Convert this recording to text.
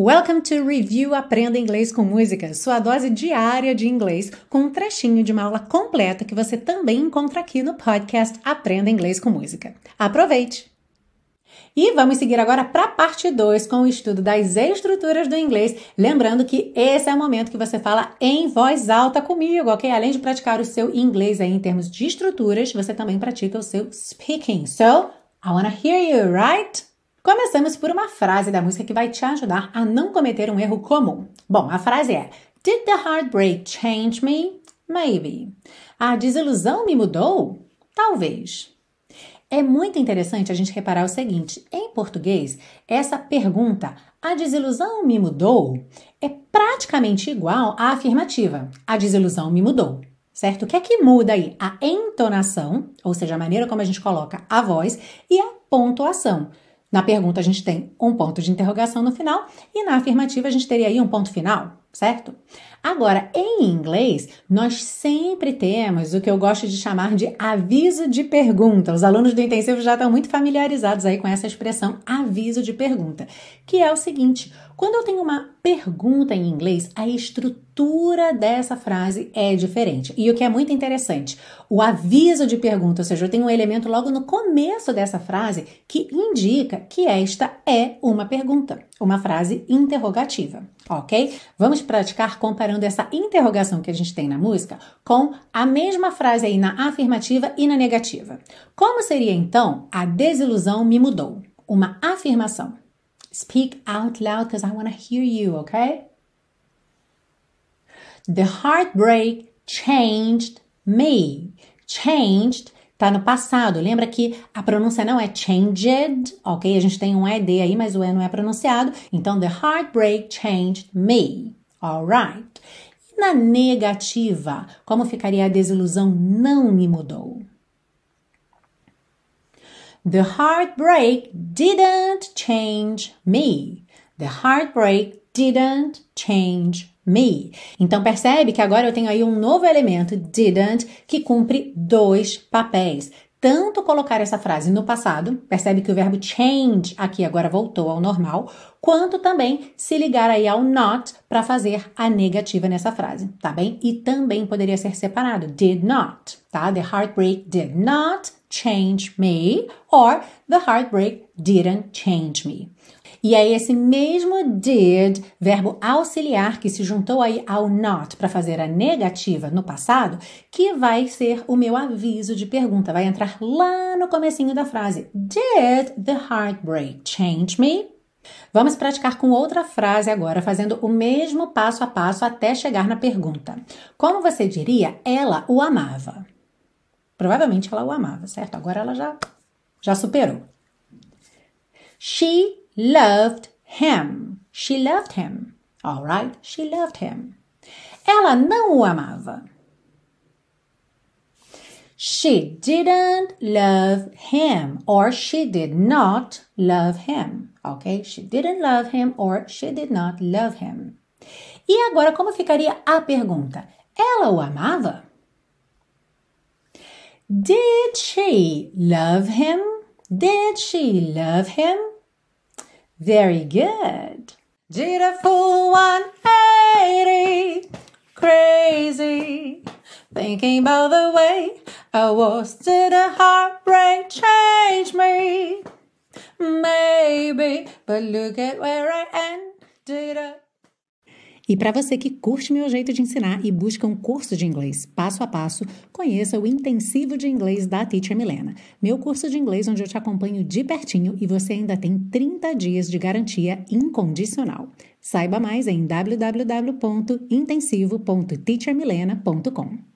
Welcome to Review Aprenda Inglês com Música, sua dose diária de inglês, com um trechinho de uma aula completa que você também encontra aqui no podcast Aprenda Inglês com Música. Aproveite! E vamos seguir agora para a parte 2 com o estudo das estruturas do inglês. Lembrando que esse é o momento que você fala em voz alta comigo, ok? Além de praticar o seu inglês aí em termos de estruturas, você também pratica o seu speaking. So, I wanna hear you, right? Começamos por uma frase da música que vai te ajudar a não cometer um erro comum. Bom, a frase é: Did the heartbreak change me? Maybe. A desilusão me mudou? Talvez. É muito interessante a gente reparar o seguinte: em português, essa pergunta, a desilusão me mudou, é praticamente igual à afirmativa, a desilusão me mudou. Certo? O que é que muda aí? A entonação, ou seja, a maneira como a gente coloca a voz, e a pontuação. Na pergunta a gente tem um ponto de interrogação no final e na afirmativa a gente teria aí um ponto final, certo? Agora, em inglês, nós sempre temos o que eu gosto de chamar de aviso de pergunta. Os alunos do intensivo já estão muito familiarizados aí com essa expressão aviso de pergunta, que é o seguinte: quando eu tenho uma pergunta em inglês, a estrutura dessa frase é diferente. E o que é muito interessante, o aviso de pergunta, ou seja, eu tenho um elemento logo no começo dessa frase que indica que esta é uma pergunta, uma frase interrogativa, ok? Vamos praticar comparando essa interrogação que a gente tem na música com a mesma frase aí na afirmativa e na negativa. Como seria então a desilusão me mudou? Uma afirmação. Speak out loud because I want to hear you, okay? The heartbreak changed me. Changed tá no passado. Lembra que a pronúncia não é changed, ok? A gente tem um ED aí, mas o E não é pronunciado. Então, the heartbreak changed me. Alright. E na negativa, como ficaria a desilusão não me mudou? The heartbreak didn't change me. The heartbreak didn't change me. Então percebe que agora eu tenho aí um novo elemento didn't que cumpre dois papéis tanto colocar essa frase no passado, percebe que o verbo change aqui agora voltou ao normal, quanto também se ligar aí ao not para fazer a negativa nessa frase, tá bem? E também poderia ser separado, did not, tá? The heartbreak did not change me, or the heartbreak didn't change me. E é esse mesmo did, verbo auxiliar que se juntou aí ao not para fazer a negativa no passado, que vai ser o meu aviso de pergunta. Vai entrar lá no comecinho da frase. Did the heartbreak change me? Vamos praticar com outra frase agora, fazendo o mesmo passo a passo até chegar na pergunta. Como você diria, ela o amava? Provavelmente ela o amava, certo? Agora ela já já superou. She loved him. She loved him. All right? She loved him. Ela não o amava. She didn't love him or she did not love him. Ok? She didn't love him or she did not love him. E agora, como ficaria a pergunta? Ela o amava? Did she love him? Did she love him? Very good. Did a full 180, crazy, thinking about the way I was. Did a heartbreak change me? Maybe, but look at where I ended up. E para você que curte meu jeito de ensinar e busca um curso de inglês passo a passo, conheça o Intensivo de Inglês da Teacher Milena, meu curso de inglês onde eu te acompanho de pertinho e você ainda tem 30 dias de garantia incondicional. Saiba mais em www.intensivo.teachermilena.com.